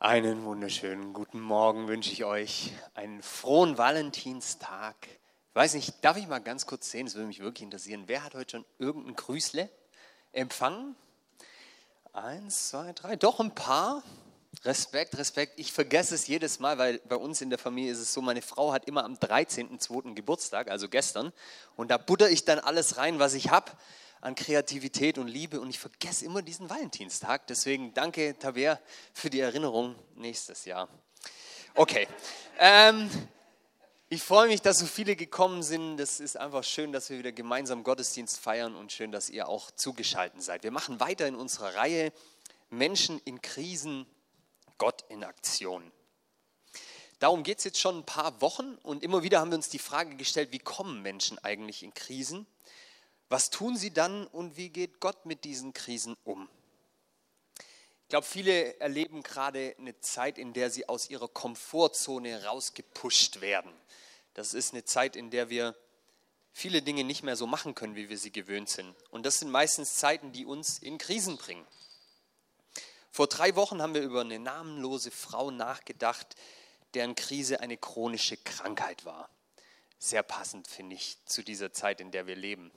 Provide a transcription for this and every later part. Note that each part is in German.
Einen wunderschönen guten Morgen wünsche ich euch. Einen frohen Valentinstag. Ich weiß nicht, darf ich mal ganz kurz sehen, das würde mich wirklich interessieren. Wer hat heute schon irgendein Grüßle empfangen? Eins, zwei, drei, doch ein paar. Respekt, Respekt. Ich vergesse es jedes Mal, weil bei uns in der Familie ist es so, meine Frau hat immer am 13.02. Geburtstag, also gestern. Und da butter ich dann alles rein, was ich habe an Kreativität und Liebe und ich vergesse immer diesen Valentinstag. Deswegen danke, Tabea, für die Erinnerung nächstes Jahr. Okay. Ähm, ich freue mich, dass so viele gekommen sind. Das ist einfach schön, dass wir wieder gemeinsam Gottesdienst feiern und schön, dass ihr auch zugeschaltet seid. Wir machen weiter in unserer Reihe Menschen in Krisen, Gott in Aktion. Darum geht es jetzt schon ein paar Wochen und immer wieder haben wir uns die Frage gestellt, wie kommen Menschen eigentlich in Krisen? Was tun sie dann und wie geht Gott mit diesen Krisen um? Ich glaube, viele erleben gerade eine Zeit, in der sie aus ihrer Komfortzone rausgepusht werden. Das ist eine Zeit, in der wir viele Dinge nicht mehr so machen können, wie wir sie gewöhnt sind. Und das sind meistens Zeiten, die uns in Krisen bringen. Vor drei Wochen haben wir über eine namenlose Frau nachgedacht, deren Krise eine chronische Krankheit war. Sehr passend, finde ich, zu dieser Zeit, in der wir leben.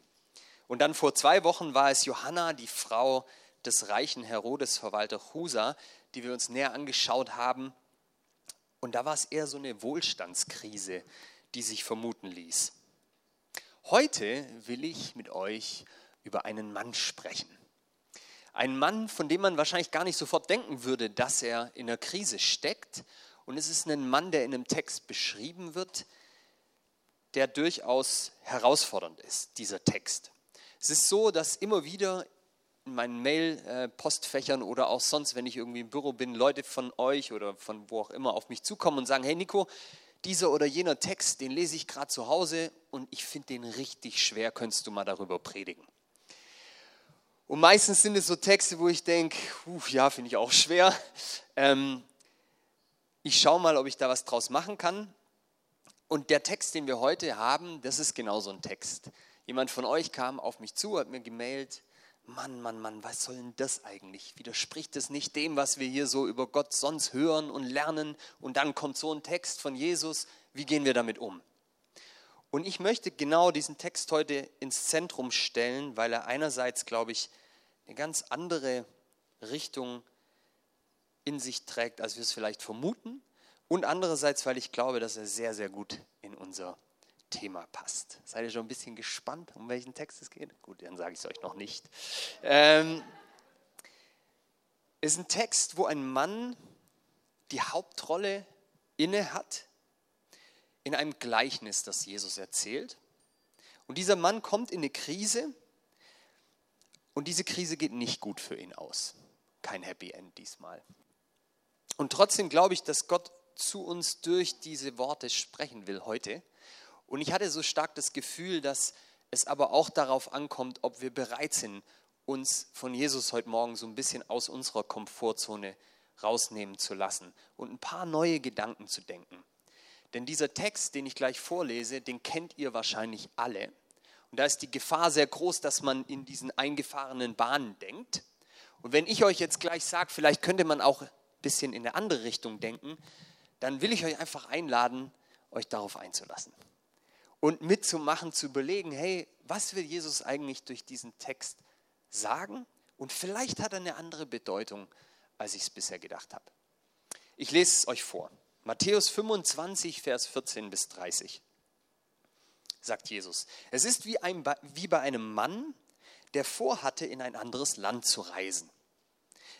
Und dann vor zwei Wochen war es Johanna, die Frau des reichen Herodesverwalter Husa, die wir uns näher angeschaut haben. Und da war es eher so eine Wohlstandskrise, die sich vermuten ließ. Heute will ich mit euch über einen Mann sprechen. Ein Mann, von dem man wahrscheinlich gar nicht sofort denken würde, dass er in einer Krise steckt. Und es ist ein Mann, der in einem Text beschrieben wird, der durchaus herausfordernd ist, dieser Text. Es ist so, dass immer wieder in meinen Mail-Postfächern oder auch sonst, wenn ich irgendwie im Büro bin, Leute von euch oder von wo auch immer auf mich zukommen und sagen, hey Nico, dieser oder jener Text, den lese ich gerade zu Hause und ich finde den richtig schwer, könntest du mal darüber predigen. Und meistens sind es so Texte, wo ich denke, ja, finde ich auch schwer. Ähm, ich schaue mal, ob ich da was draus machen kann. Und der Text, den wir heute haben, das ist genau so ein Text. Jemand von euch kam auf mich zu, hat mir gemeldet, Mann, Mann, Mann, was soll denn das eigentlich? Widerspricht es nicht dem, was wir hier so über Gott sonst hören und lernen? Und dann kommt so ein Text von Jesus. Wie gehen wir damit um? Und ich möchte genau diesen Text heute ins Zentrum stellen, weil er einerseits, glaube ich, eine ganz andere Richtung in sich trägt, als wir es vielleicht vermuten. Und andererseits, weil ich glaube, dass er sehr, sehr gut in unser Thema passt. Seid ihr schon ein bisschen gespannt, um welchen Text es geht? Gut, dann sage ich es euch noch nicht. Ähm, ist ein Text, wo ein Mann die Hauptrolle inne hat in einem Gleichnis, das Jesus erzählt. Und dieser Mann kommt in eine Krise und diese Krise geht nicht gut für ihn aus. Kein Happy End diesmal. Und trotzdem glaube ich, dass Gott zu uns durch diese Worte sprechen will heute und ich hatte so stark das Gefühl, dass es aber auch darauf ankommt, ob wir bereit sind, uns von Jesus heute Morgen so ein bisschen aus unserer Komfortzone rausnehmen zu lassen und ein paar neue Gedanken zu denken. Denn dieser Text, den ich gleich vorlese, den kennt ihr wahrscheinlich alle. Und da ist die Gefahr sehr groß, dass man in diesen eingefahrenen Bahnen denkt. Und wenn ich euch jetzt gleich sage, vielleicht könnte man auch ein bisschen in eine andere Richtung denken, dann will ich euch einfach einladen, euch darauf einzulassen und mitzumachen, zu überlegen, hey, was will Jesus eigentlich durch diesen Text sagen? Und vielleicht hat er eine andere Bedeutung, als ich es bisher gedacht habe. Ich lese es euch vor. Matthäus 25, Vers 14 bis 30 sagt Jesus. Es ist wie, ein, wie bei einem Mann, der vorhatte, in ein anderes Land zu reisen.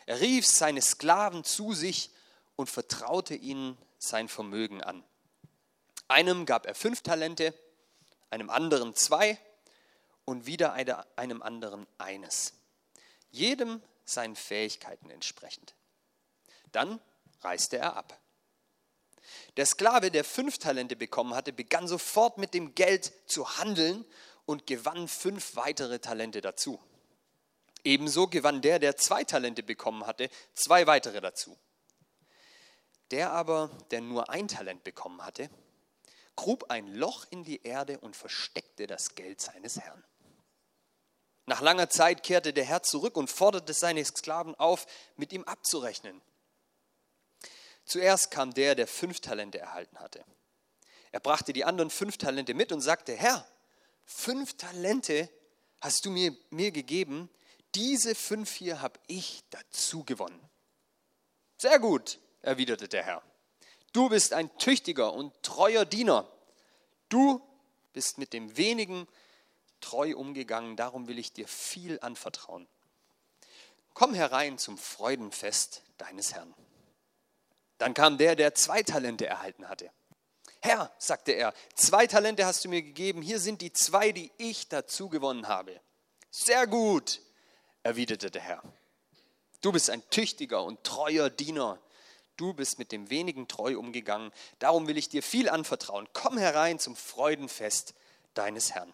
Er rief seine Sklaven zu sich und vertraute ihnen sein Vermögen an. Einem gab er fünf Talente, einem anderen zwei und wieder einem anderen eines. Jedem seinen Fähigkeiten entsprechend. Dann reiste er ab. Der Sklave, der fünf Talente bekommen hatte, begann sofort mit dem Geld zu handeln und gewann fünf weitere Talente dazu. Ebenso gewann der, der zwei Talente bekommen hatte, zwei weitere dazu. Der aber, der nur ein Talent bekommen hatte, grub ein Loch in die Erde und versteckte das Geld seines Herrn. Nach langer Zeit kehrte der Herr zurück und forderte seine Sklaven auf, mit ihm abzurechnen. Zuerst kam der, der fünf Talente erhalten hatte. Er brachte die anderen fünf Talente mit und sagte, Herr, fünf Talente hast du mir, mir gegeben, diese fünf hier habe ich dazu gewonnen. Sehr gut, erwiderte der Herr. Du bist ein tüchtiger und treuer Diener. Du bist mit dem wenigen treu umgegangen, darum will ich dir viel anvertrauen. Komm herein zum Freudenfest deines Herrn. Dann kam der, der zwei Talente erhalten hatte. Herr, sagte er, zwei Talente hast du mir gegeben, hier sind die zwei, die ich dazu gewonnen habe. Sehr gut, erwiderte der Herr. Du bist ein tüchtiger und treuer Diener. Du bist mit dem wenigen treu umgegangen. Darum will ich dir viel anvertrauen. Komm herein zum Freudenfest deines Herrn.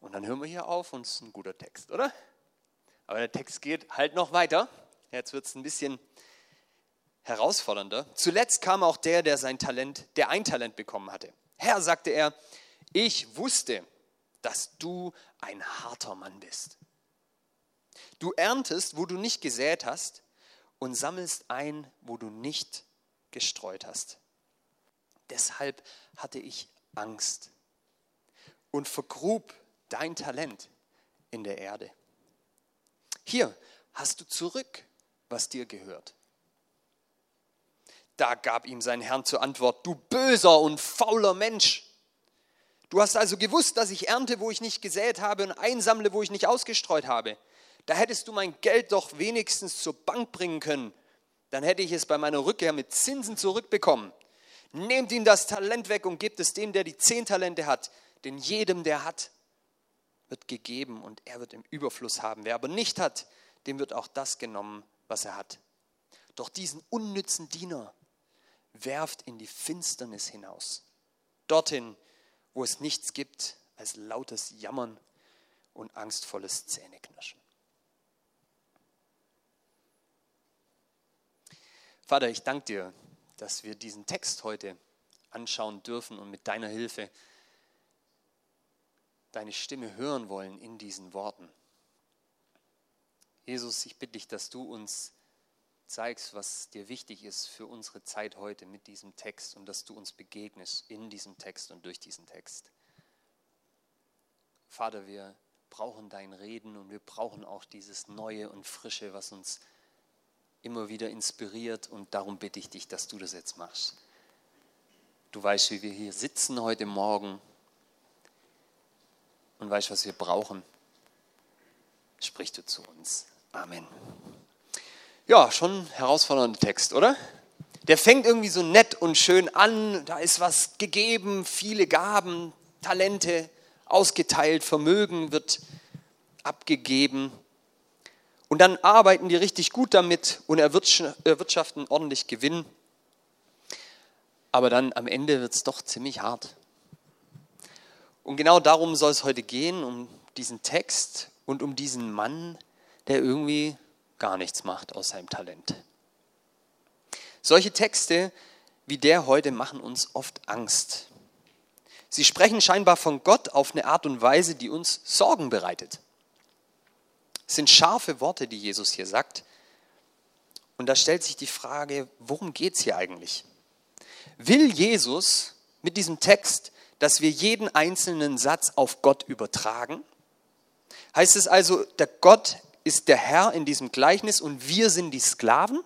Und dann hören wir hier auf und es ist ein guter Text, oder? Aber der Text geht halt noch weiter. Jetzt wird es ein bisschen herausfordernder. Zuletzt kam auch der, der sein Talent, der ein Talent bekommen hatte. Herr, sagte er, ich wusste, dass du ein harter Mann bist. Du erntest, wo du nicht gesät hast, und sammelst ein, wo du nicht gestreut hast. Deshalb hatte ich Angst und vergrub dein Talent in der Erde. Hier hast du zurück, was dir gehört. Da gab ihm sein Herr zur Antwort, du böser und fauler Mensch. Du hast also gewusst, dass ich ernte, wo ich nicht gesät habe und einsammle, wo ich nicht ausgestreut habe. Da hättest du mein Geld doch wenigstens zur Bank bringen können. Dann hätte ich es bei meiner Rückkehr mit Zinsen zurückbekommen. Nehmt ihm das Talent weg und gebt es dem, der die zehn Talente hat. Denn jedem, der hat, wird gegeben und er wird im Überfluss haben. Wer aber nicht hat, dem wird auch das genommen, was er hat. Doch diesen unnützen Diener werft in die Finsternis hinaus. Dorthin, wo es nichts gibt als lautes Jammern und angstvolles Zähneknirschen. Vater, ich danke dir, dass wir diesen Text heute anschauen dürfen und mit deiner Hilfe deine Stimme hören wollen in diesen Worten. Jesus, ich bitte dich, dass du uns zeigst, was dir wichtig ist für unsere Zeit heute mit diesem Text und dass du uns begegnest in diesem Text und durch diesen Text. Vater, wir brauchen dein Reden und wir brauchen auch dieses Neue und Frische, was uns immer wieder inspiriert und darum bitte ich dich, dass du das jetzt machst. Du weißt, wie wir hier sitzen heute Morgen und weißt, was wir brauchen. Sprich du zu uns. Amen. Ja, schon herausfordernder Text, oder? Der fängt irgendwie so nett und schön an. Da ist was gegeben, viele Gaben, Talente ausgeteilt, Vermögen wird abgegeben. Und dann arbeiten die richtig gut damit und erwirtschaften ordentlich Gewinn. Aber dann am Ende wird es doch ziemlich hart. Und genau darum soll es heute gehen, um diesen Text und um diesen Mann, der irgendwie gar nichts macht aus seinem Talent. Solche Texte wie der heute machen uns oft Angst. Sie sprechen scheinbar von Gott auf eine Art und Weise, die uns Sorgen bereitet. Es sind scharfe Worte, die Jesus hier sagt. Und da stellt sich die Frage, worum geht es hier eigentlich? Will Jesus mit diesem Text, dass wir jeden einzelnen Satz auf Gott übertragen? Heißt es also, der Gott ist der Herr in diesem Gleichnis und wir sind die Sklaven?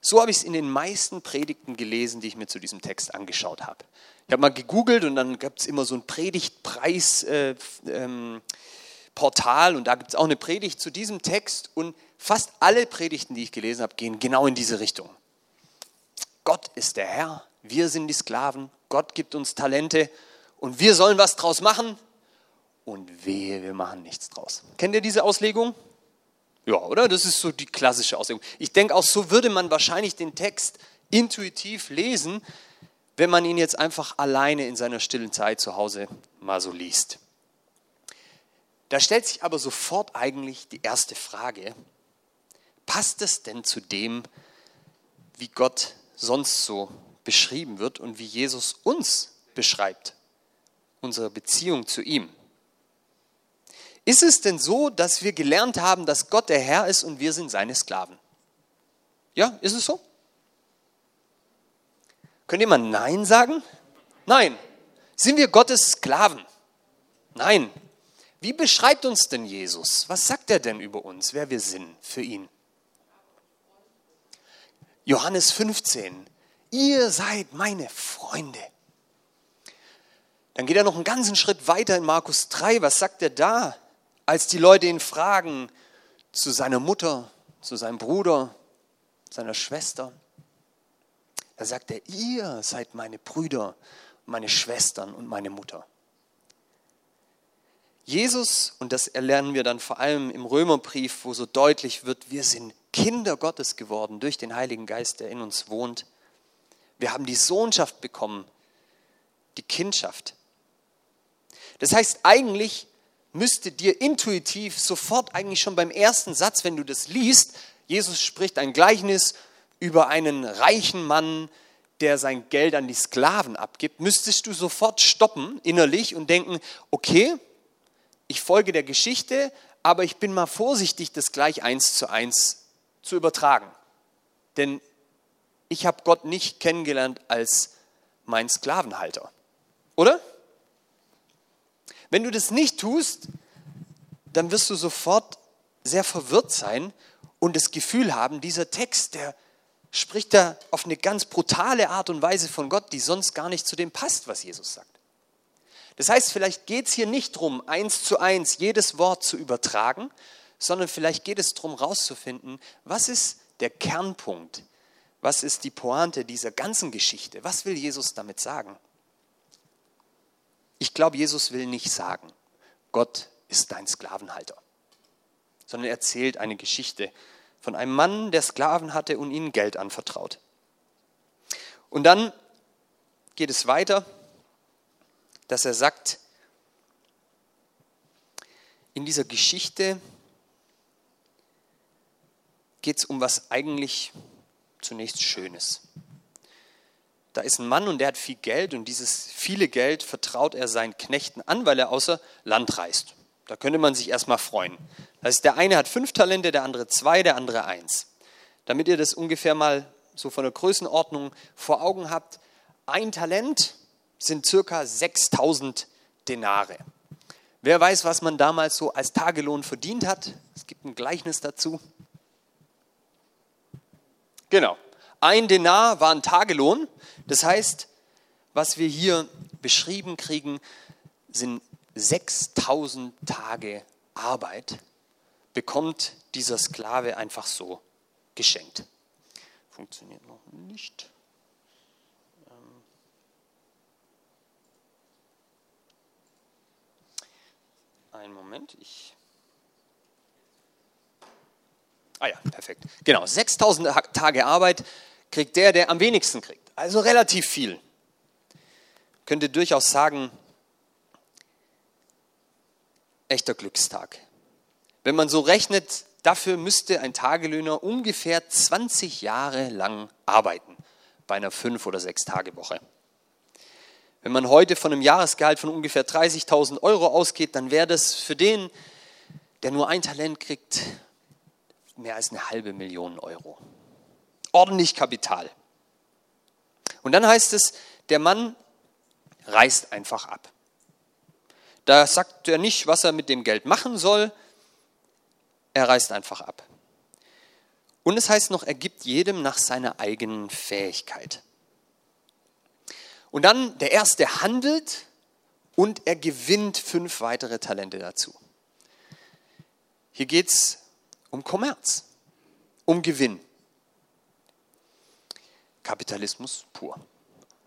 So habe ich es in den meisten Predigten gelesen, die ich mir zu diesem Text angeschaut habe. Ich habe mal gegoogelt und dann gab es immer so ein Predigtpreis-Portal äh, ähm, und da gibt es auch eine Predigt zu diesem Text und fast alle Predigten, die ich gelesen habe, gehen genau in diese Richtung. Gott ist der Herr, wir sind die Sklaven, Gott gibt uns Talente und wir sollen was draus machen und wehe, wir machen nichts draus. Kennt ihr diese Auslegung? Ja, oder? Das ist so die klassische Auslegung. Ich denke, auch so würde man wahrscheinlich den Text intuitiv lesen, wenn man ihn jetzt einfach alleine in seiner stillen Zeit zu Hause mal so liest. Da stellt sich aber sofort eigentlich die erste Frage, passt es denn zu dem, wie Gott sonst so beschrieben wird und wie Jesus uns beschreibt, unsere Beziehung zu ihm? Ist es denn so, dass wir gelernt haben, dass Gott der Herr ist und wir sind seine Sklaven? Ja, ist es so? Könnt mal Nein sagen? Nein. Sind wir Gottes Sklaven? Nein. Wie beschreibt uns denn Jesus? Was sagt er denn über uns, wer wir sind für ihn? Johannes 15. Ihr seid meine Freunde. Dann geht er noch einen ganzen Schritt weiter in Markus 3. Was sagt er da, als die Leute ihn fragen zu seiner Mutter, zu seinem Bruder, seiner Schwester? Da sagt er, ihr seid meine Brüder, meine Schwestern und meine Mutter. Jesus, und das erlernen wir dann vor allem im Römerbrief, wo so deutlich wird, wir sind Kinder Gottes geworden durch den Heiligen Geist, der in uns wohnt. Wir haben die Sohnschaft bekommen, die Kindschaft. Das heißt, eigentlich müsste dir intuitiv sofort eigentlich schon beim ersten Satz, wenn du das liest, Jesus spricht ein Gleichnis über einen reichen Mann, der sein Geld an die Sklaven abgibt, müsstest du sofort stoppen innerlich und denken, okay, ich folge der Geschichte, aber ich bin mal vorsichtig, das gleich eins zu eins zu übertragen. Denn ich habe Gott nicht kennengelernt als mein Sklavenhalter. Oder? Wenn du das nicht tust, dann wirst du sofort sehr verwirrt sein und das Gefühl haben, dieser Text, der spricht da auf eine ganz brutale Art und Weise von Gott, die sonst gar nicht zu dem passt, was Jesus sagt. Das heißt, vielleicht geht es hier nicht darum, eins zu eins jedes Wort zu übertragen, sondern vielleicht geht es darum, herauszufinden, was ist der Kernpunkt, was ist die Pointe dieser ganzen Geschichte, was will Jesus damit sagen? Ich glaube, Jesus will nicht sagen, Gott ist dein Sklavenhalter, sondern er erzählt eine Geschichte von einem Mann, der Sklaven hatte und ihnen Geld anvertraut. Und dann geht es weiter dass er sagt, in dieser Geschichte geht es um was eigentlich zunächst Schönes. Da ist ein Mann und der hat viel Geld und dieses viele Geld vertraut er seinen Knechten an, weil er außer Land reist. Da könnte man sich erstmal freuen. Das heißt, der eine hat fünf Talente, der andere zwei, der andere eins. Damit ihr das ungefähr mal so von der Größenordnung vor Augen habt, ein Talent sind circa 6000 Denare. Wer weiß, was man damals so als Tagelohn verdient hat? Es gibt ein Gleichnis dazu. Genau. Ein Denar war ein Tagelohn. Das heißt, was wir hier beschrieben kriegen, sind 6000 Tage Arbeit, bekommt dieser Sklave einfach so geschenkt. Funktioniert noch nicht. Einen Moment, ich. Ah ja, perfekt. Genau, 6000 Tage Arbeit kriegt der, der am wenigsten kriegt. Also relativ viel. Könnte durchaus sagen, echter Glückstag. Wenn man so rechnet, dafür müsste ein Tagelöhner ungefähr 20 Jahre lang arbeiten bei einer 5- oder 6-Tage-Woche. Wenn man heute von einem Jahresgehalt von ungefähr 30.000 Euro ausgeht, dann wäre das für den, der nur ein Talent kriegt, mehr als eine halbe Million Euro. Ordentlich Kapital. Und dann heißt es, der Mann reist einfach ab. Da sagt er nicht, was er mit dem Geld machen soll. Er reist einfach ab. Und es heißt noch, er gibt jedem nach seiner eigenen Fähigkeit. Und dann der erste handelt und er gewinnt fünf weitere Talente dazu. Hier geht es um Kommerz, um Gewinn. Kapitalismus pur.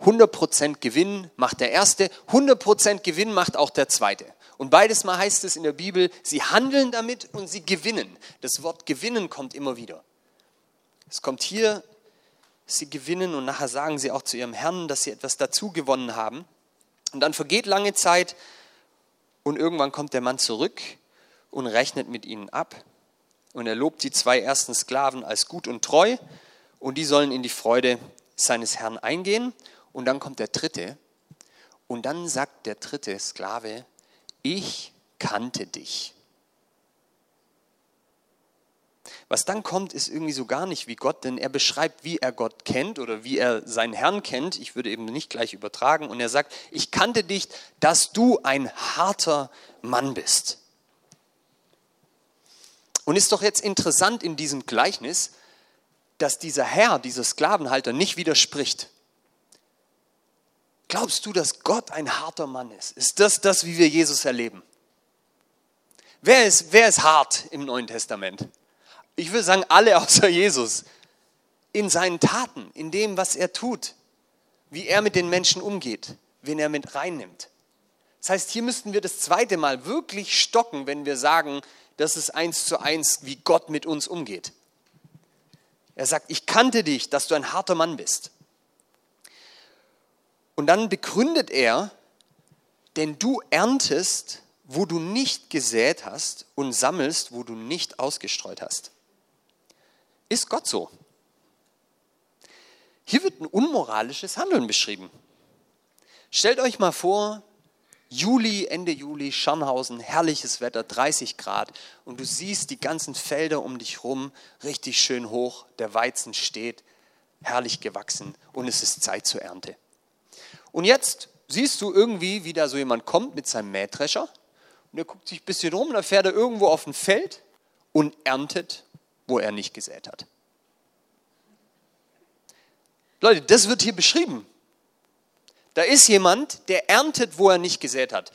100% Gewinn macht der Erste, 100% Gewinn macht auch der Zweite. Und beides mal heißt es in der Bibel, sie handeln damit und sie gewinnen. Das Wort gewinnen kommt immer wieder. Es kommt hier sie gewinnen und nachher sagen sie auch zu ihrem Herrn, dass sie etwas dazu gewonnen haben. Und dann vergeht lange Zeit und irgendwann kommt der Mann zurück und rechnet mit ihnen ab. Und er lobt die zwei ersten Sklaven als gut und treu und die sollen in die Freude seines Herrn eingehen. Und dann kommt der dritte und dann sagt der dritte Sklave, ich kannte dich. Was dann kommt, ist irgendwie so gar nicht wie Gott, denn er beschreibt, wie er Gott kennt oder wie er seinen Herrn kennt. Ich würde eben nicht gleich übertragen. Und er sagt, ich kannte dich, dass du ein harter Mann bist. Und ist doch jetzt interessant in diesem Gleichnis, dass dieser Herr, dieser Sklavenhalter nicht widerspricht. Glaubst du, dass Gott ein harter Mann ist? Ist das das, wie wir Jesus erleben? Wer ist, wer ist hart im Neuen Testament? Ich würde sagen, alle außer Jesus. In seinen Taten, in dem, was er tut, wie er mit den Menschen umgeht, wen er mit reinnimmt. Das heißt, hier müssten wir das zweite Mal wirklich stocken, wenn wir sagen, das ist eins zu eins, wie Gott mit uns umgeht. Er sagt, ich kannte dich, dass du ein harter Mann bist. Und dann begründet er, denn du erntest, wo du nicht gesät hast und sammelst, wo du nicht ausgestreut hast. Ist Gott so? Hier wird ein unmoralisches Handeln beschrieben. Stellt euch mal vor, Juli, Ende Juli, Scharnhausen, herrliches Wetter, 30 Grad und du siehst die ganzen Felder um dich rum richtig schön hoch, der Weizen steht, herrlich gewachsen und es ist Zeit zur Ernte. Und jetzt siehst du irgendwie, wie da so jemand kommt mit seinem Mähdrescher und er guckt sich ein bisschen rum und dann fährt er irgendwo auf ein Feld und erntet, wo er nicht gesät hat. Leute, das wird hier beschrieben. Da ist jemand, der erntet, wo er nicht gesät hat.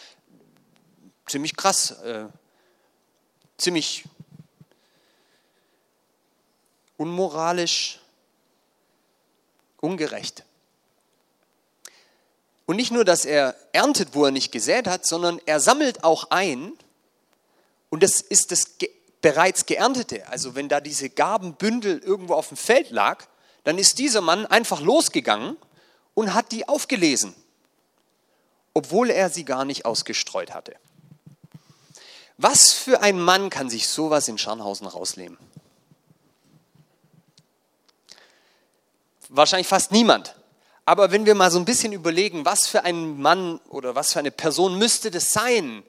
Ziemlich krass, äh, ziemlich unmoralisch, ungerecht. Und nicht nur, dass er erntet, wo er nicht gesät hat, sondern er sammelt auch ein. Und das ist das bereits geerntete. Also wenn da diese Gabenbündel irgendwo auf dem Feld lag, dann ist dieser Mann einfach losgegangen und hat die aufgelesen, obwohl er sie gar nicht ausgestreut hatte. Was für ein Mann kann sich sowas in Scharnhausen rausnehmen? Wahrscheinlich fast niemand. Aber wenn wir mal so ein bisschen überlegen, was für ein Mann oder was für eine Person müsste das sein,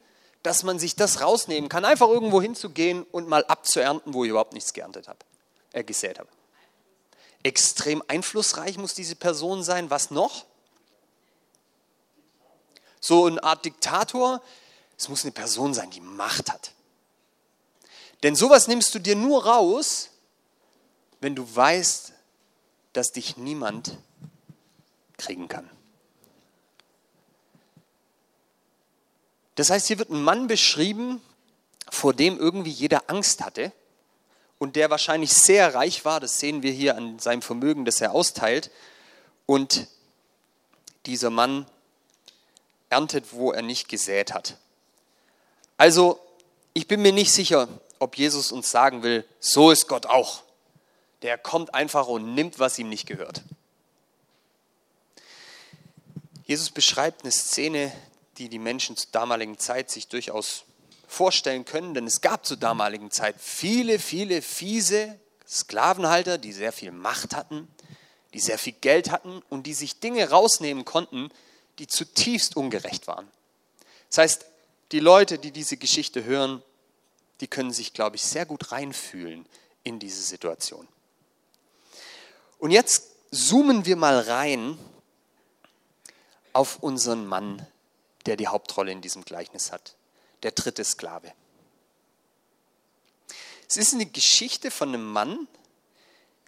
dass man sich das rausnehmen kann, einfach irgendwo hinzugehen und mal abzuernten, wo ich überhaupt nichts geerntet habe, äh, gesät habe. Extrem einflussreich muss diese Person sein. Was noch? So eine Art Diktator. Es muss eine Person sein, die Macht hat. Denn sowas nimmst du dir nur raus, wenn du weißt, dass dich niemand kriegen kann. Das heißt, hier wird ein Mann beschrieben, vor dem irgendwie jeder Angst hatte und der wahrscheinlich sehr reich war. Das sehen wir hier an seinem Vermögen, das er austeilt. Und dieser Mann erntet, wo er nicht gesät hat. Also, ich bin mir nicht sicher, ob Jesus uns sagen will, so ist Gott auch. Der kommt einfach und nimmt, was ihm nicht gehört. Jesus beschreibt eine Szene, die die Menschen zur damaligen Zeit sich durchaus vorstellen können, denn es gab zur damaligen Zeit viele, viele fiese Sklavenhalter, die sehr viel Macht hatten, die sehr viel Geld hatten und die sich Dinge rausnehmen konnten, die zutiefst ungerecht waren. Das heißt, die Leute, die diese Geschichte hören, die können sich, glaube ich, sehr gut reinfühlen in diese Situation. Und jetzt zoomen wir mal rein auf unseren Mann, der die Hauptrolle in diesem Gleichnis hat, der dritte Sklave. Es ist eine Geschichte von einem Mann,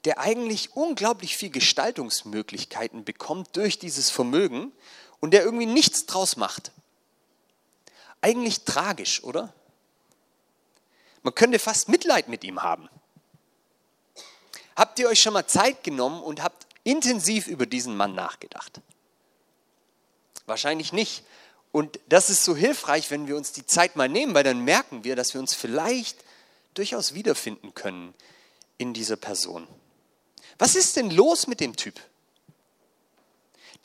der eigentlich unglaublich viel Gestaltungsmöglichkeiten bekommt durch dieses Vermögen und der irgendwie nichts draus macht. Eigentlich tragisch, oder? Man könnte fast Mitleid mit ihm haben. Habt ihr euch schon mal Zeit genommen und habt intensiv über diesen Mann nachgedacht? Wahrscheinlich nicht. Und das ist so hilfreich, wenn wir uns die Zeit mal nehmen, weil dann merken wir, dass wir uns vielleicht durchaus wiederfinden können in dieser Person. Was ist denn los mit dem Typ?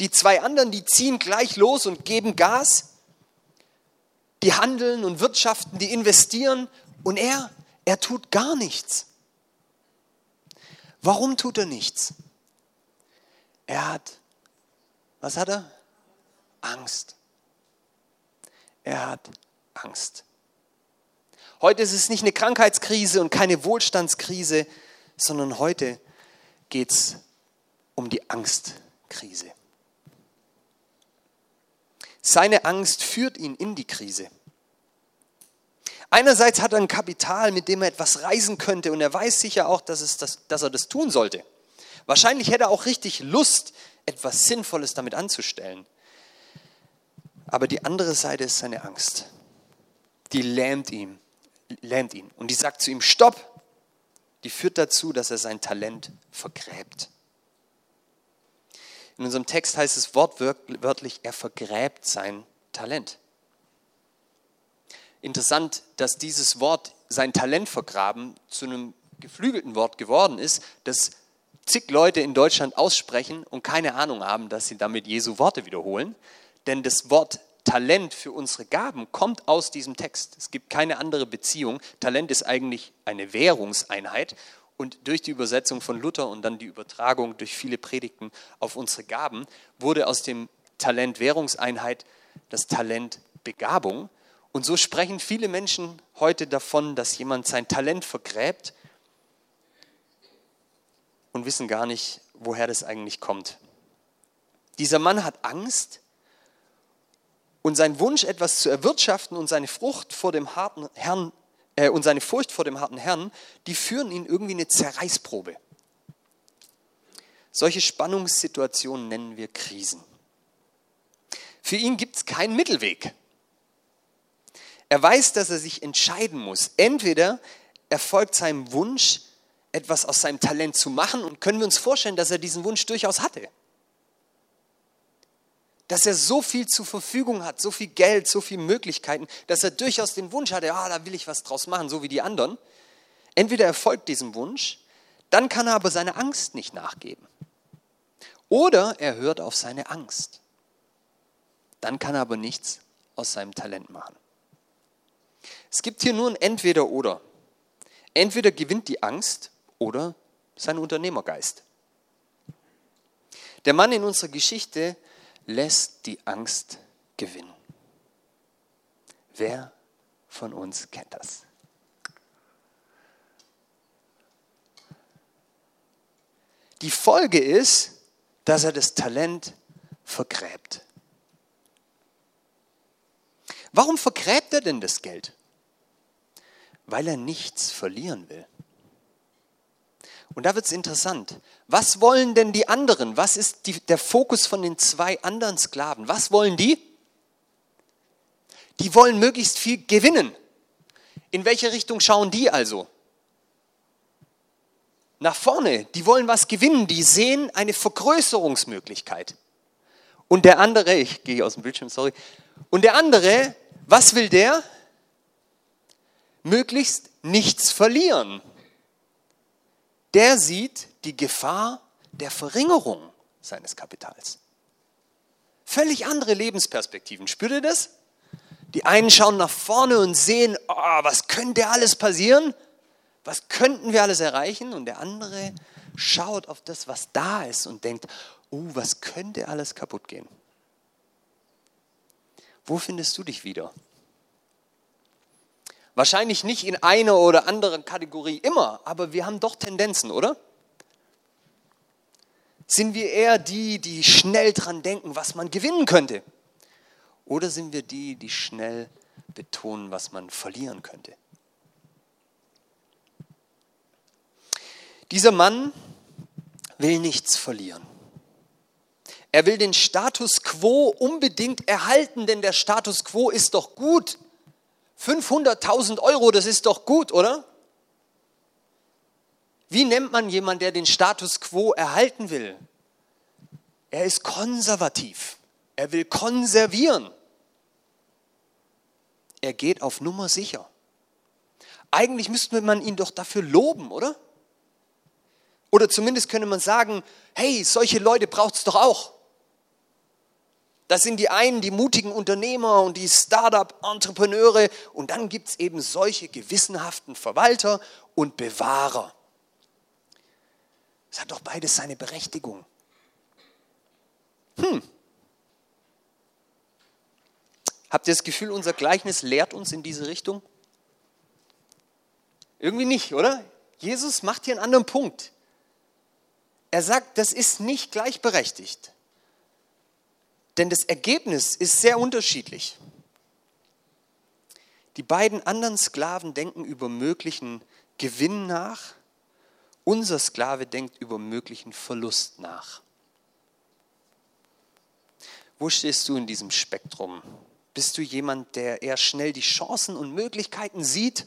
Die zwei anderen, die ziehen gleich los und geben Gas. Die handeln und wirtschaften, die investieren. Und er, er tut gar nichts. Warum tut er nichts? Er hat, was hat er? Angst. Er hat Angst. Heute ist es nicht eine Krankheitskrise und keine Wohlstandskrise, sondern heute geht es um die Angstkrise. Seine Angst führt ihn in die Krise. Einerseits hat er ein Kapital, mit dem er etwas reisen könnte und er weiß sicher auch, dass, das, dass er das tun sollte. Wahrscheinlich hätte er auch richtig Lust, etwas Sinnvolles damit anzustellen. Aber die andere Seite ist seine Angst. Die lähmt ihn, lähmt ihn. Und die sagt zu ihm, stopp. Die führt dazu, dass er sein Talent vergräbt. In unserem Text heißt es wortwörtlich, er vergräbt sein Talent. Interessant, dass dieses Wort, sein Talent vergraben, zu einem geflügelten Wort geworden ist, das zig Leute in Deutschland aussprechen und keine Ahnung haben, dass sie damit Jesu Worte wiederholen. Denn das Wort Talent für unsere Gaben kommt aus diesem Text. Es gibt keine andere Beziehung. Talent ist eigentlich eine Währungseinheit. Und durch die Übersetzung von Luther und dann die Übertragung durch viele Predigten auf unsere Gaben wurde aus dem Talent Währungseinheit das Talent Begabung. Und so sprechen viele Menschen heute davon, dass jemand sein Talent vergräbt und wissen gar nicht, woher das eigentlich kommt. Dieser Mann hat Angst und sein Wunsch, etwas zu erwirtschaften und seine Frucht vor dem harten Herrn äh, und seine Furcht vor dem harten Herrn, die führen ihn irgendwie eine Zerreißprobe. Solche Spannungssituationen nennen wir Krisen. Für ihn gibt es keinen Mittelweg. Er weiß, dass er sich entscheiden muss. Entweder er folgt seinem Wunsch, etwas aus seinem Talent zu machen und können wir uns vorstellen, dass er diesen Wunsch durchaus hatte. Dass er so viel zur Verfügung hat, so viel Geld, so viele Möglichkeiten, dass er durchaus den Wunsch hatte, ja, da will ich was draus machen, so wie die anderen. Entweder er folgt diesem Wunsch, dann kann er aber seine Angst nicht nachgeben. Oder er hört auf seine Angst. Dann kann er aber nichts aus seinem Talent machen. Es gibt hier nur ein Entweder-Oder. Entweder gewinnt die Angst oder sein Unternehmergeist. Der Mann in unserer Geschichte lässt die Angst gewinnen. Wer von uns kennt das? Die Folge ist, dass er das Talent vergräbt. Warum vergräbt er denn das Geld? weil er nichts verlieren will. Und da wird es interessant. Was wollen denn die anderen? Was ist die, der Fokus von den zwei anderen Sklaven? Was wollen die? Die wollen möglichst viel gewinnen. In welche Richtung schauen die also? Nach vorne. Die wollen was gewinnen. Die sehen eine Vergrößerungsmöglichkeit. Und der andere, ich gehe aus dem Bildschirm, sorry. Und der andere, was will der? möglichst nichts verlieren. Der sieht die Gefahr der Verringerung seines Kapitals. Völlig andere Lebensperspektiven. Spürt ihr das? Die einen schauen nach vorne und sehen, oh, was könnte alles passieren? Was könnten wir alles erreichen? Und der andere schaut auf das, was da ist und denkt, oh, was könnte alles kaputt gehen? Wo findest du dich wieder? Wahrscheinlich nicht in einer oder anderen Kategorie immer, aber wir haben doch Tendenzen, oder? Sind wir eher die, die schnell dran denken, was man gewinnen könnte? Oder sind wir die, die schnell betonen, was man verlieren könnte? Dieser Mann will nichts verlieren. Er will den Status quo unbedingt erhalten, denn der Status quo ist doch gut. 500.000 Euro, das ist doch gut, oder? Wie nennt man jemanden, der den Status quo erhalten will? Er ist konservativ. Er will konservieren. Er geht auf Nummer sicher. Eigentlich müsste man ihn doch dafür loben, oder? Oder zumindest könnte man sagen, hey, solche Leute braucht es doch auch. Das sind die einen, die mutigen Unternehmer und die Startup-Entrepreneure. Und dann gibt es eben solche gewissenhaften Verwalter und Bewahrer. Es hat doch beides seine Berechtigung. Hm. Habt ihr das Gefühl, unser Gleichnis lehrt uns in diese Richtung? Irgendwie nicht, oder? Jesus macht hier einen anderen Punkt. Er sagt, das ist nicht gleichberechtigt. Denn das Ergebnis ist sehr unterschiedlich. Die beiden anderen Sklaven denken über möglichen Gewinn nach. Unser Sklave denkt über möglichen Verlust nach. Wo stehst du in diesem Spektrum? Bist du jemand, der eher schnell die Chancen und Möglichkeiten sieht?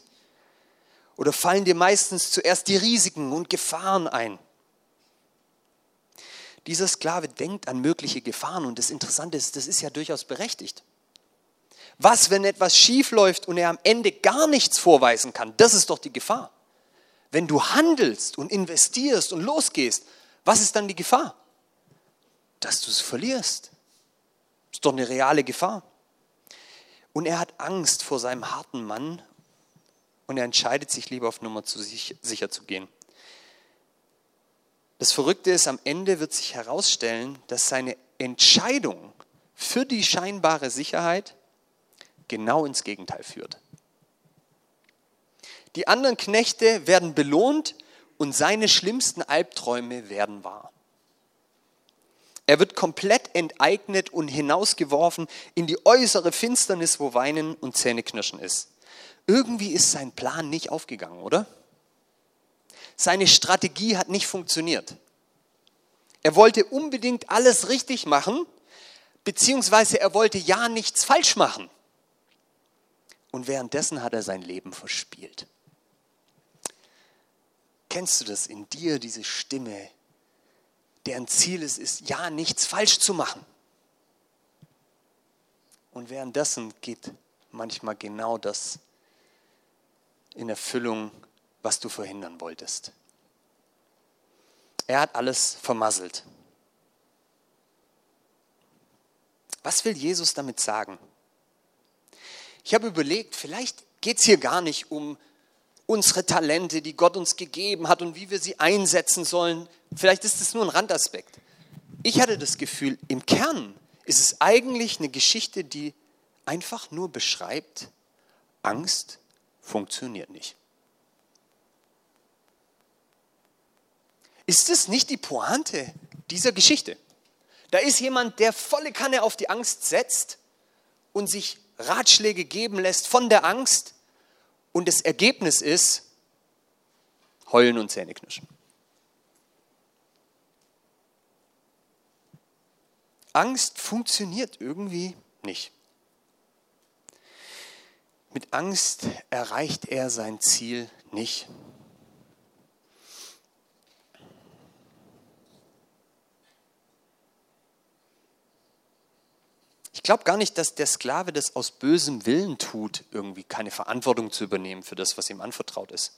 Oder fallen dir meistens zuerst die Risiken und Gefahren ein? Dieser Sklave denkt an mögliche Gefahren und das Interessante ist, das ist ja durchaus berechtigt. Was, wenn etwas schief läuft und er am Ende gar nichts vorweisen kann? Das ist doch die Gefahr. Wenn du handelst und investierst und losgehst, was ist dann die Gefahr? Dass du es verlierst. Ist doch eine reale Gefahr. Und er hat Angst vor seinem harten Mann und er entscheidet sich lieber auf Nummer zu sich, sicher zu gehen. Das Verrückte ist, am Ende wird sich herausstellen, dass seine Entscheidung für die scheinbare Sicherheit genau ins Gegenteil führt. Die anderen Knechte werden belohnt und seine schlimmsten Albträume werden wahr. Er wird komplett enteignet und hinausgeworfen in die äußere Finsternis, wo Weinen und Zähneknirschen ist. Irgendwie ist sein Plan nicht aufgegangen, oder? Seine Strategie hat nicht funktioniert. Er wollte unbedingt alles richtig machen, beziehungsweise er wollte ja nichts falsch machen. Und währenddessen hat er sein Leben verspielt. Kennst du das in dir, diese Stimme, deren Ziel es ist, ja nichts falsch zu machen? Und währenddessen geht manchmal genau das in Erfüllung, was du verhindern wolltest. Er hat alles vermasselt. Was will Jesus damit sagen? Ich habe überlegt, vielleicht geht es hier gar nicht um unsere Talente, die Gott uns gegeben hat und wie wir sie einsetzen sollen. Vielleicht ist es nur ein Randaspekt. Ich hatte das Gefühl, im Kern ist es eigentlich eine Geschichte, die einfach nur beschreibt, Angst funktioniert nicht. Ist es nicht die Pointe dieser Geschichte? Da ist jemand, der volle Kanne auf die Angst setzt und sich Ratschläge geben lässt von der Angst und das Ergebnis ist Heulen und Zähneknirschen. Angst funktioniert irgendwie nicht. Mit Angst erreicht er sein Ziel nicht. Glaube gar nicht, dass der Sklave das aus bösem Willen tut, irgendwie keine Verantwortung zu übernehmen für das, was ihm anvertraut ist,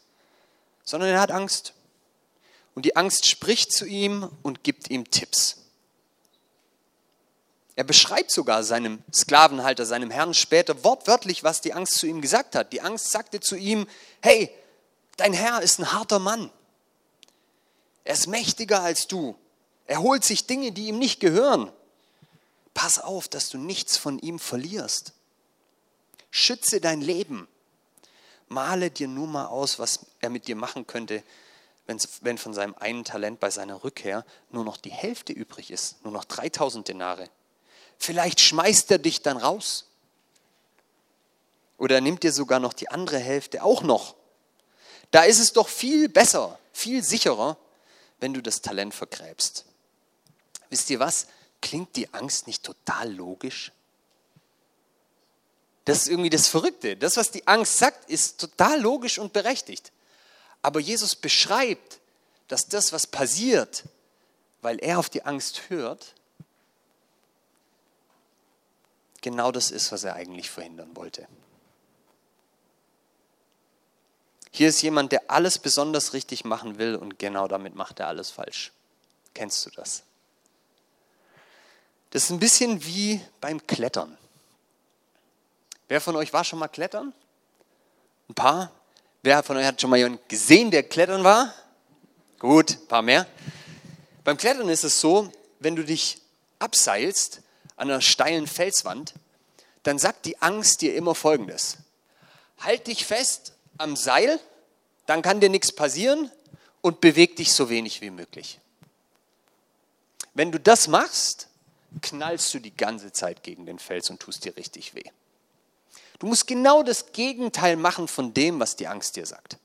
sondern er hat Angst. Und die Angst spricht zu ihm und gibt ihm Tipps. Er beschreibt sogar seinem Sklavenhalter, seinem Herrn später wortwörtlich, was die Angst zu ihm gesagt hat. Die Angst sagte zu ihm, hey, dein Herr ist ein harter Mann. Er ist mächtiger als du. Er holt sich Dinge, die ihm nicht gehören. Pass auf, dass du nichts von ihm verlierst. Schütze dein Leben. Male dir nur mal aus, was er mit dir machen könnte, wenn von seinem einen Talent bei seiner Rückkehr nur noch die Hälfte übrig ist, nur noch 3000 Denare. Vielleicht schmeißt er dich dann raus. Oder nimmt dir sogar noch die andere Hälfte auch noch. Da ist es doch viel besser, viel sicherer, wenn du das Talent vergräbst. Wisst ihr was? Klingt die Angst nicht total logisch? Das ist irgendwie das Verrückte. Das, was die Angst sagt, ist total logisch und berechtigt. Aber Jesus beschreibt, dass das, was passiert, weil er auf die Angst hört, genau das ist, was er eigentlich verhindern wollte. Hier ist jemand, der alles besonders richtig machen will und genau damit macht er alles falsch. Kennst du das? Das ist ein bisschen wie beim Klettern. Wer von euch war schon mal klettern? Ein paar? Wer von euch hat schon mal jemanden gesehen, der klettern war? Gut, ein paar mehr. Beim Klettern ist es so, wenn du dich abseilst, an einer steilen Felswand, dann sagt die Angst dir immer Folgendes. Halt dich fest am Seil dann kann dir nichts passieren und beweg dich so wenig wie möglich. Wenn du das machst, knallst du die ganze Zeit gegen den Fels und tust dir richtig weh. Du musst genau das Gegenteil machen von dem, was die Angst dir sagt.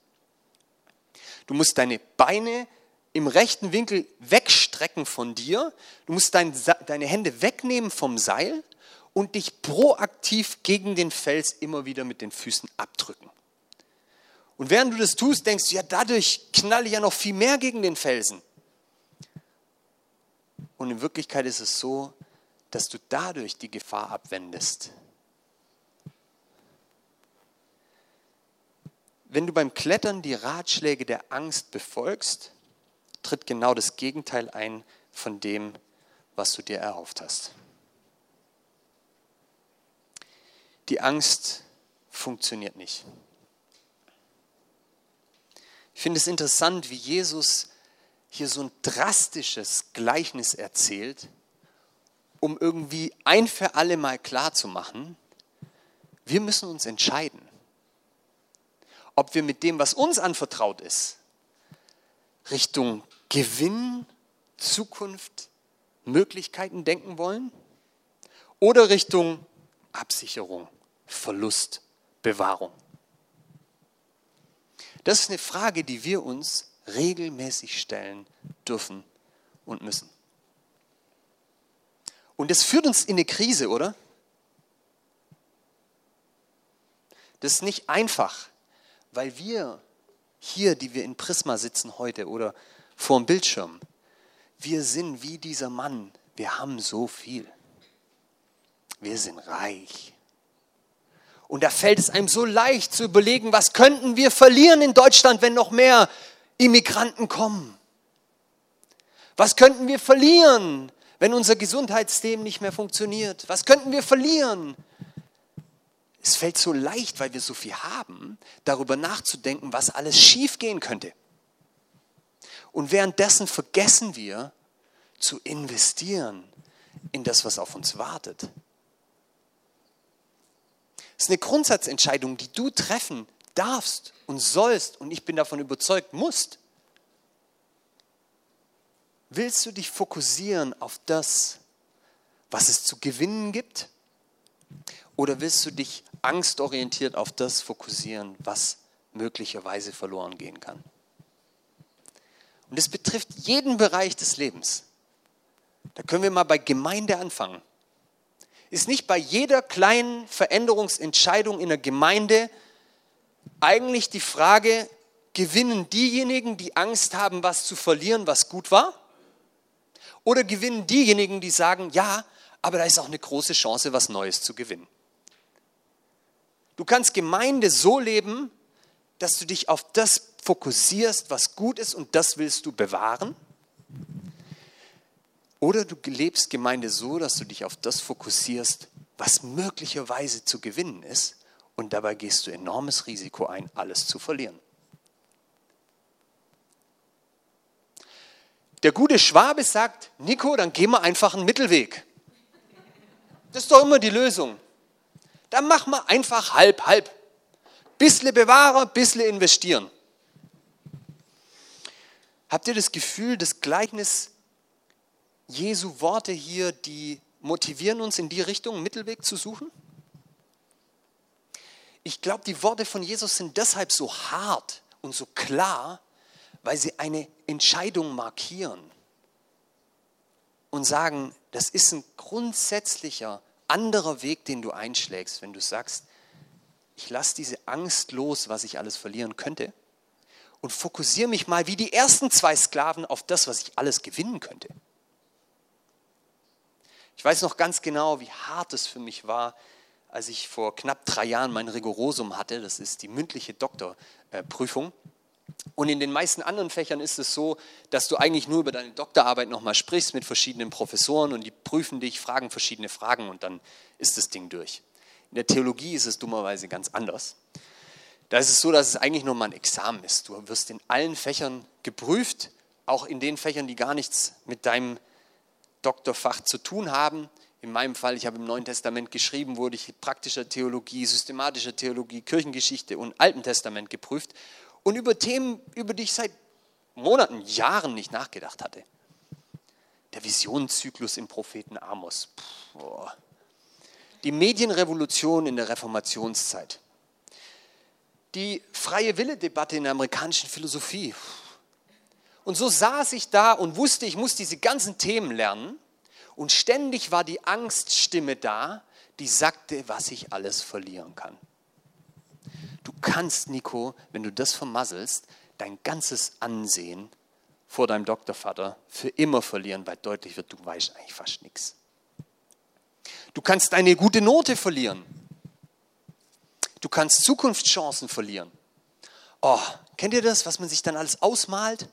Du musst deine Beine im rechten Winkel wegstrecken von dir. Du musst dein, deine Hände wegnehmen vom Seil und dich proaktiv gegen den Fels immer wieder mit den Füßen abdrücken. Und während du das tust, denkst du, ja, dadurch knalle ich ja noch viel mehr gegen den Felsen. Und in Wirklichkeit ist es so, dass du dadurch die Gefahr abwendest. Wenn du beim Klettern die Ratschläge der Angst befolgst, tritt genau das Gegenteil ein von dem, was du dir erhofft hast. Die Angst funktioniert nicht. Ich finde es interessant, wie Jesus hier so ein drastisches Gleichnis erzählt, um irgendwie ein für alle Mal klar zu machen, wir müssen uns entscheiden, ob wir mit dem, was uns anvertraut ist, Richtung Gewinn, Zukunft, Möglichkeiten denken wollen oder Richtung Absicherung, Verlust, Bewahrung. Das ist eine Frage, die wir uns regelmäßig stellen dürfen und müssen. Und das führt uns in eine Krise, oder? Das ist nicht einfach, weil wir hier, die wir in Prisma sitzen heute oder vor dem Bildschirm, wir sind wie dieser Mann. Wir haben so viel. Wir sind reich. Und da fällt es einem so leicht zu überlegen, was könnten wir verlieren in Deutschland, wenn noch mehr Immigranten kommen? Was könnten wir verlieren, wenn unser Gesundheitssystem nicht mehr funktioniert? Was könnten wir verlieren? Es fällt so leicht, weil wir so viel haben, darüber nachzudenken, was alles schiefgehen könnte. Und währenddessen vergessen wir zu investieren in das, was auf uns wartet. Es ist eine Grundsatzentscheidung, die du treffen darfst und sollst und ich bin davon überzeugt, musst. Willst du dich fokussieren auf das, was es zu gewinnen gibt? Oder willst du dich angstorientiert auf das fokussieren, was möglicherweise verloren gehen kann? Und es betrifft jeden Bereich des Lebens. Da können wir mal bei Gemeinde anfangen ist nicht bei jeder kleinen Veränderungsentscheidung in der Gemeinde eigentlich die Frage, gewinnen diejenigen, die Angst haben, was zu verlieren, was gut war? Oder gewinnen diejenigen, die sagen, ja, aber da ist auch eine große Chance, was Neues zu gewinnen? Du kannst Gemeinde so leben, dass du dich auf das fokussierst, was gut ist und das willst du bewahren. Oder du lebst Gemeinde so, dass du dich auf das fokussierst, was möglicherweise zu gewinnen ist und dabei gehst du enormes Risiko ein, alles zu verlieren. Der gute Schwabe sagt, Nico, dann gehen wir einfach einen Mittelweg. Das ist doch immer die Lösung. Dann machen wir einfach halb, halb. Bissle bewahre, bissle investieren. Habt ihr das Gefühl, das Gleichnis Jesu Worte hier, die motivieren uns in die Richtung, einen Mittelweg zu suchen? Ich glaube, die Worte von Jesus sind deshalb so hart und so klar, weil sie eine Entscheidung markieren und sagen, das ist ein grundsätzlicher anderer Weg, den du einschlägst, wenn du sagst, ich lasse diese Angst los, was ich alles verlieren könnte und fokussiere mich mal wie die ersten zwei Sklaven auf das, was ich alles gewinnen könnte. Ich weiß noch ganz genau, wie hart es für mich war, als ich vor knapp drei Jahren mein Rigorosum hatte. Das ist die mündliche Doktorprüfung. Und in den meisten anderen Fächern ist es so, dass du eigentlich nur über deine Doktorarbeit nochmal sprichst mit verschiedenen Professoren und die prüfen dich, fragen verschiedene Fragen und dann ist das Ding durch. In der Theologie ist es dummerweise ganz anders. Da ist es so, dass es eigentlich nur mal ein Examen ist. Du wirst in allen Fächern geprüft, auch in den Fächern, die gar nichts mit deinem Doktorfach zu tun haben. In meinem Fall, ich habe im Neuen Testament geschrieben, wurde ich praktischer Theologie, systematischer Theologie, Kirchengeschichte und Alten Testament geprüft. und über Themen, über die ich seit Monaten, Jahren nicht nachgedacht hatte. Der Visionszyklus im Propheten Amos. Puh, die Medienrevolution in der Reformationszeit. Die freie Wille-Debatte in der amerikanischen Philosophie. Und so saß ich da und wusste, ich muss diese ganzen Themen lernen. Und ständig war die Angststimme da, die sagte, was ich alles verlieren kann. Du kannst, Nico, wenn du das vermasselst, dein ganzes Ansehen vor deinem Doktorvater für immer verlieren, weil deutlich wird, du weißt eigentlich fast nichts. Du kannst deine gute Note verlieren. Du kannst Zukunftschancen verlieren. Oh, kennt ihr das, was man sich dann alles ausmalt?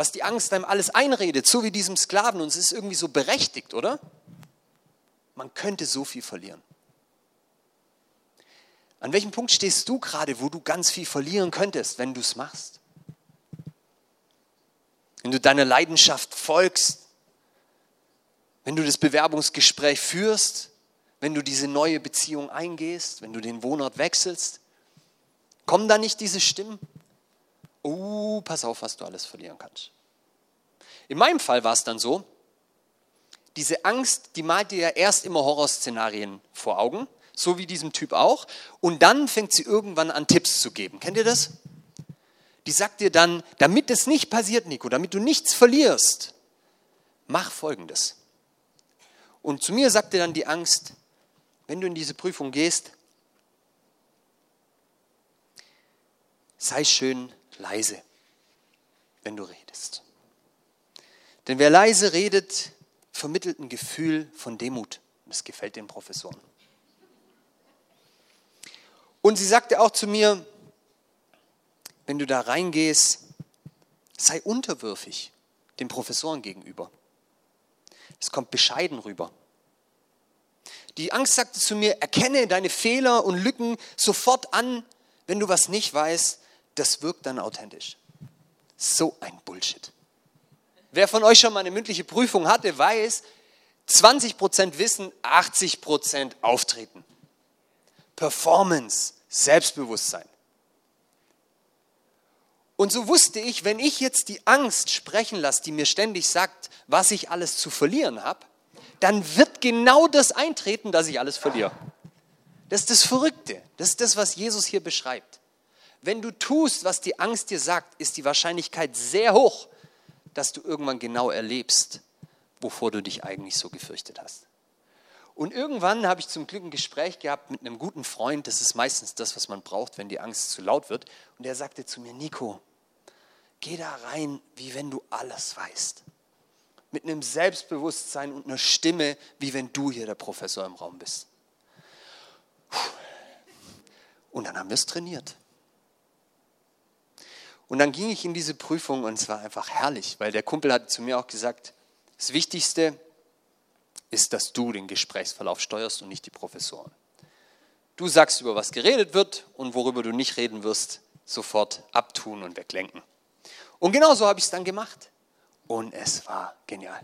Was die Angst einem alles einredet, so wie diesem Sklaven. Und es ist irgendwie so berechtigt, oder? Man könnte so viel verlieren. An welchem Punkt stehst du gerade, wo du ganz viel verlieren könntest, wenn du es machst? Wenn du deiner Leidenschaft folgst, wenn du das Bewerbungsgespräch führst, wenn du diese neue Beziehung eingehst, wenn du den Wohnort wechselst, kommen da nicht diese Stimmen? Oh, pass auf, was du alles verlieren kannst. In meinem Fall war es dann so, diese Angst, die malt dir ja erst immer Horrorszenarien vor Augen, so wie diesem Typ auch, und dann fängt sie irgendwann an Tipps zu geben. Kennt ihr das? Die sagt dir dann, damit es nicht passiert, Nico, damit du nichts verlierst, mach Folgendes. Und zu mir sagte dann die Angst, wenn du in diese Prüfung gehst, sei schön leise, wenn du redest. Denn wer leise redet, vermittelt ein Gefühl von Demut. Das gefällt den Professoren. Und sie sagte auch zu mir, wenn du da reingehst, sei unterwürfig den Professoren gegenüber. Es kommt bescheiden rüber. Die Angst sagte zu mir, erkenne deine Fehler und Lücken sofort an, wenn du was nicht weißt, das wirkt dann authentisch. So ein Bullshit. Wer von euch schon mal eine mündliche Prüfung hatte, weiß, 20% Wissen, 80% Auftreten. Performance, Selbstbewusstsein. Und so wusste ich, wenn ich jetzt die Angst sprechen lasse, die mir ständig sagt, was ich alles zu verlieren habe, dann wird genau das eintreten, dass ich alles verliere. Das ist das Verrückte. Das ist das, was Jesus hier beschreibt. Wenn du tust, was die Angst dir sagt, ist die Wahrscheinlichkeit sehr hoch, dass du irgendwann genau erlebst, wovor du dich eigentlich so gefürchtet hast. Und irgendwann habe ich zum Glück ein Gespräch gehabt mit einem guten Freund. Das ist meistens das, was man braucht, wenn die Angst zu laut wird. Und er sagte zu mir, Nico, Geh da rein, wie wenn du alles weißt. Mit einem Selbstbewusstsein und einer Stimme, wie wenn du hier der Professor im Raum bist. Und dann haben wir es trainiert. Und dann ging ich in diese Prüfung und es war einfach herrlich, weil der Kumpel hat zu mir auch gesagt, das Wichtigste ist, dass du den Gesprächsverlauf steuerst und nicht die Professoren. Du sagst, über was geredet wird und worüber du nicht reden wirst, sofort abtun und weglenken. Und genau so habe ich es dann gemacht. Und es war genial.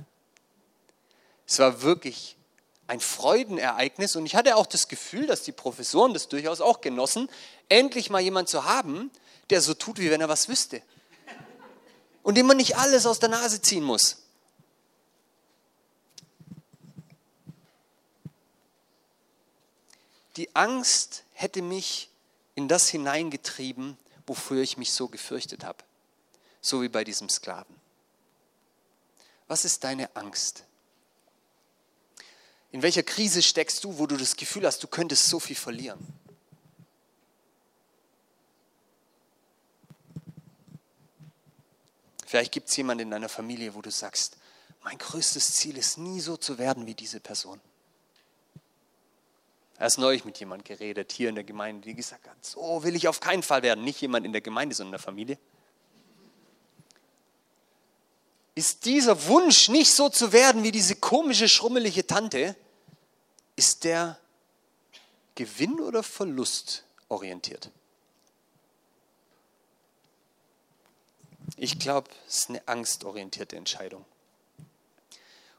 Es war wirklich ein Freudenereignis und ich hatte auch das Gefühl, dass die Professoren das durchaus auch genossen, endlich mal jemand zu haben, der so tut, wie wenn er was wüsste. Und dem man nicht alles aus der Nase ziehen muss. Die Angst hätte mich in das hineingetrieben, wofür ich mich so gefürchtet habe so wie bei diesem Sklaven. Was ist deine Angst? In welcher Krise steckst du, wo du das Gefühl hast, du könntest so viel verlieren? Vielleicht gibt es jemanden in deiner Familie, wo du sagst, mein größtes Ziel ist nie so zu werden wie diese Person. Erst neulich mit jemand geredet, hier in der Gemeinde, die gesagt hat, so will ich auf keinen Fall werden. Nicht jemand in der Gemeinde, sondern in der Familie ist dieser Wunsch, nicht so zu werden wie diese komische, schrummelige Tante, ist der Gewinn- oder Verlust orientiert? Ich glaube, es ist eine angstorientierte Entscheidung.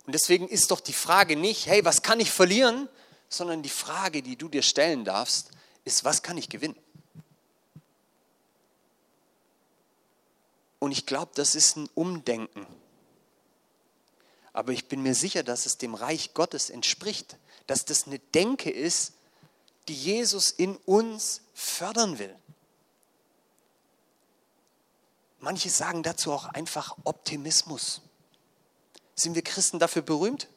Und deswegen ist doch die Frage nicht, hey, was kann ich verlieren, sondern die Frage, die du dir stellen darfst, ist, was kann ich gewinnen? Und ich glaube, das ist ein Umdenken. Aber ich bin mir sicher, dass es dem Reich Gottes entspricht, dass das eine Denke ist, die Jesus in uns fördern will. Manche sagen dazu auch einfach Optimismus. Sind wir Christen dafür berühmt?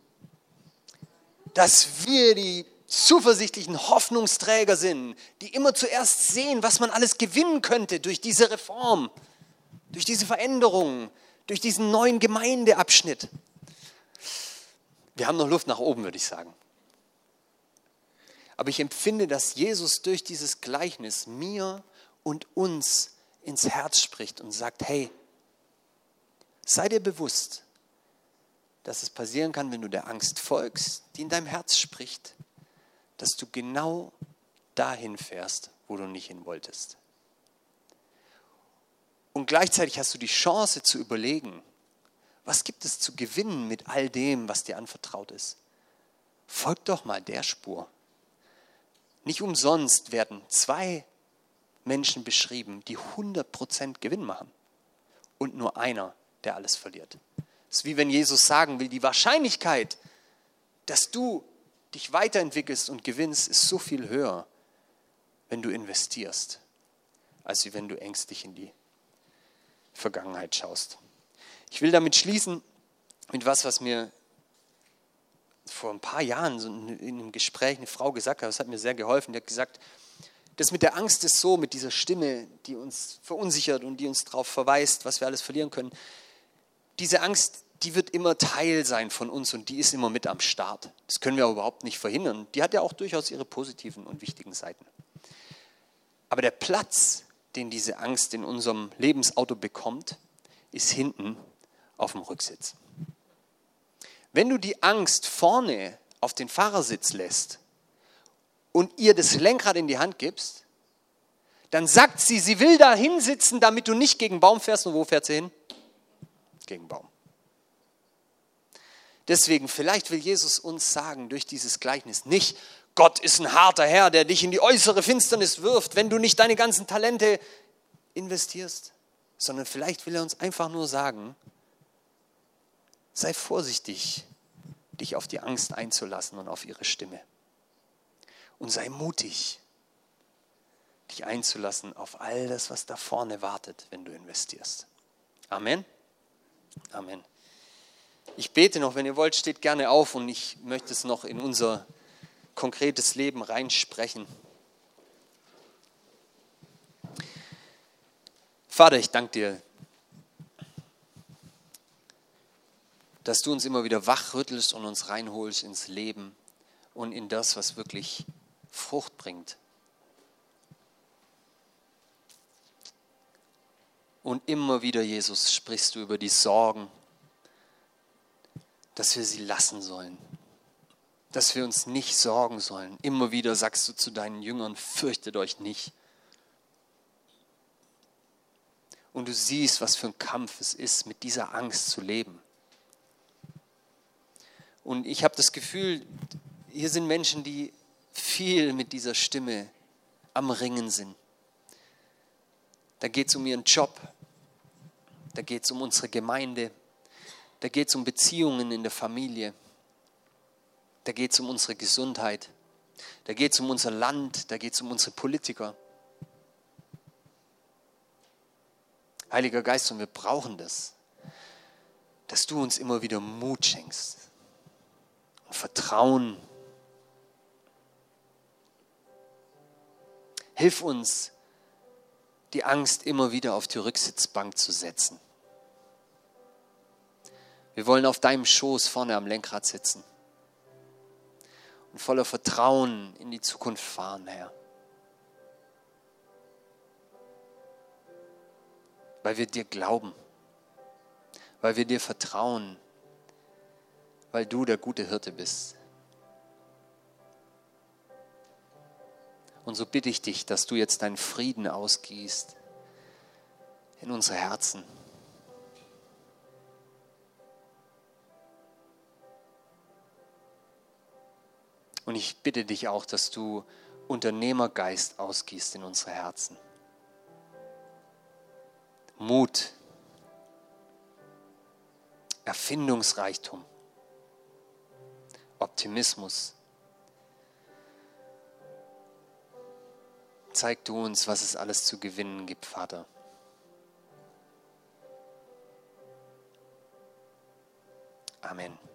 Dass wir die zuversichtlichen Hoffnungsträger sind, die immer zuerst sehen, was man alles gewinnen könnte durch diese Reform, durch diese Veränderung, durch diesen neuen Gemeindeabschnitt. Wir haben noch Luft nach oben, würde ich sagen. Aber ich empfinde, dass Jesus durch dieses Gleichnis mir und uns ins Herz spricht und sagt, hey, sei dir bewusst, dass es passieren kann, wenn du der Angst folgst, die in deinem Herz spricht, dass du genau dahin fährst, wo du nicht hin wolltest. Und gleichzeitig hast du die Chance zu überlegen, was gibt es zu gewinnen mit all dem, was dir anvertraut ist? Folg doch mal der Spur. Nicht umsonst werden zwei Menschen beschrieben, die 100% Gewinn machen und nur einer, der alles verliert. Es ist wie wenn Jesus sagen will, die Wahrscheinlichkeit, dass du dich weiterentwickelst und gewinnst, ist so viel höher, wenn du investierst, als wenn du ängstlich in die Vergangenheit schaust. Ich will damit schließen mit was, was mir vor ein paar Jahren so in einem Gespräch eine Frau gesagt hat. Das hat mir sehr geholfen. Die hat gesagt, das mit der Angst ist so, mit dieser Stimme, die uns verunsichert und die uns darauf verweist, was wir alles verlieren können. Diese Angst, die wird immer Teil sein von uns und die ist immer mit am Start. Das können wir überhaupt nicht verhindern. Die hat ja auch durchaus ihre positiven und wichtigen Seiten. Aber der Platz, den diese Angst in unserem Lebensauto bekommt, ist hinten auf dem Rücksitz. Wenn du die Angst vorne auf den Fahrersitz lässt und ihr das Lenkrad in die Hand gibst, dann sagt sie, sie will da hinsitzen, damit du nicht gegen Baum fährst. Und wo fährt sie hin? Gegen Baum. Deswegen, vielleicht will Jesus uns sagen durch dieses Gleichnis nicht, Gott ist ein harter Herr, der dich in die äußere Finsternis wirft, wenn du nicht deine ganzen Talente investierst, sondern vielleicht will er uns einfach nur sagen, sei vorsichtig, dich auf die Angst einzulassen und auf ihre Stimme. Und sei mutig, dich einzulassen auf all das, was da vorne wartet, wenn du investierst. Amen. Amen. Ich bete noch, wenn ihr wollt, steht gerne auf und ich möchte es noch in unser konkretes Leben reinsprechen. Vater, ich danke dir, dass du uns immer wieder wachrüttelst und uns reinholst ins Leben und in das, was wirklich Frucht bringt. Und immer wieder, Jesus, sprichst du über die Sorgen, dass wir sie lassen sollen, dass wir uns nicht sorgen sollen. Immer wieder sagst du zu deinen Jüngern, fürchtet euch nicht. Und du siehst, was für ein Kampf es ist, mit dieser Angst zu leben. Und ich habe das Gefühl, hier sind Menschen, die viel mit dieser Stimme am Ringen sind. Da geht es um ihren Job, da geht es um unsere Gemeinde, da geht es um Beziehungen in der Familie, da geht es um unsere Gesundheit, da geht es um unser Land, da geht es um unsere Politiker. Heiliger Geist, und wir brauchen das, dass du uns immer wieder Mut schenkst und Vertrauen Hilf uns, die Angst immer wieder auf die Rücksitzbank zu setzen. Wir wollen auf deinem Schoß vorne am Lenkrad sitzen und voller Vertrauen in die Zukunft fahren, Herr. Weil wir dir glauben, weil wir dir vertrauen, weil du der gute Hirte bist. Und so bitte ich dich, dass du jetzt deinen Frieden ausgießt in unsere Herzen. Und ich bitte dich auch, dass du Unternehmergeist ausgießt in unsere Herzen. Mut, Erfindungsreichtum, Optimismus. Zeig du uns, was es alles zu gewinnen gibt, Vater. Amen.